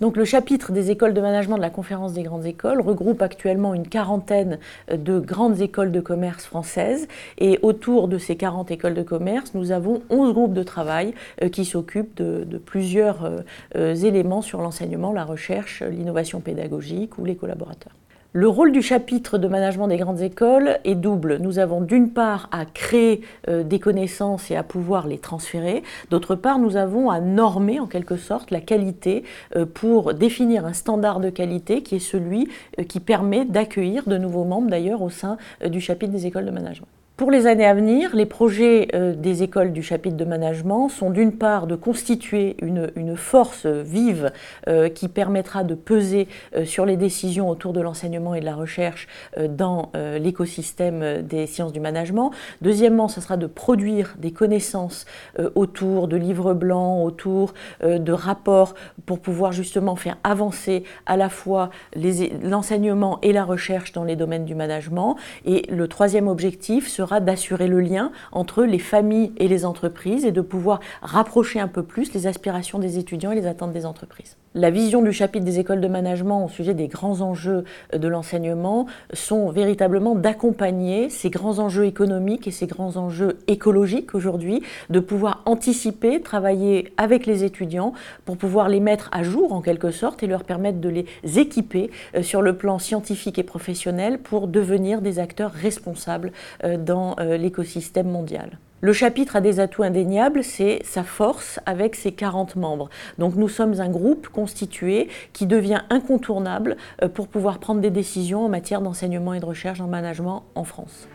Donc le chapitre des écoles de management de la conférence des grandes écoles regroupe actuellement une quarantaine de grandes écoles de commerce françaises et autour de ces 40 écoles de commerce, nous avons 11 groupes de travail euh, qui s'occupent de, plusieurs euh, euh, éléments sur l'enseignement, la recherche, l'innovation pédagogique ou les collaborateurs. Le rôle du chapitre de management des grandes écoles est double. Nous avons d'une part à créer euh, des connaissances et à pouvoir les transférer. D'autre part, nous avons à normer en quelque sorte la qualité euh, pour définir un standard de qualité qui est celui euh, qui permet d'accueillir de nouveaux membres d'ailleurs au sein du chapitre des écoles de management. Pour les années à venir, les projets euh, des écoles du chapitre de management sont d'une part de constituer une, force vive euh, qui permettra de peser euh, sur les décisions autour de l'enseignement et de la recherche dans l'écosystème des sciences du management. Deuxièmement, ce sera de produire des connaissances autour de livres blancs, autour de rapports pour pouvoir justement faire avancer à la fois l'enseignement et la recherche dans les domaines du management. Et le troisième objectif sera d'assurer le lien entre les familles et les entreprises et de pouvoir rapprocher un peu plus les aspirations des étudiants et les attentes des entreprises. La vision du chapitre des écoles de management au sujet des grands enjeux de l'enseignement sont véritablement d'accompagner ces grands enjeux économiques et ces grands enjeux écologiques aujourd'hui, de pouvoir anticiper, travailler avec les étudiants pour pouvoir les mettre à jour en quelque sorte et leur permettre de les équiper euh, sur le plan scientifique et professionnel pour devenir des acteurs responsables euh, euh, l'écosystème mondial. Le chapitre a des atouts indéniables, c'est sa force avec ses 40 membres. Donc nous sommes un groupe constitué qui devient incontournable euh, pour pouvoir prendre des décisions en matière d'enseignement et de recherche en management en France.